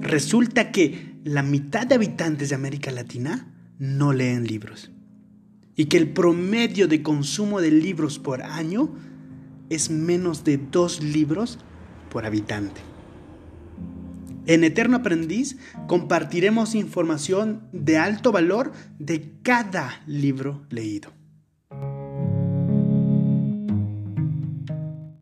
Resulta que la mitad de habitantes de América Latina no leen libros. Y que el promedio de consumo de libros por año es menos de dos libros por habitante. En Eterno Aprendiz compartiremos información de alto valor de cada libro leído.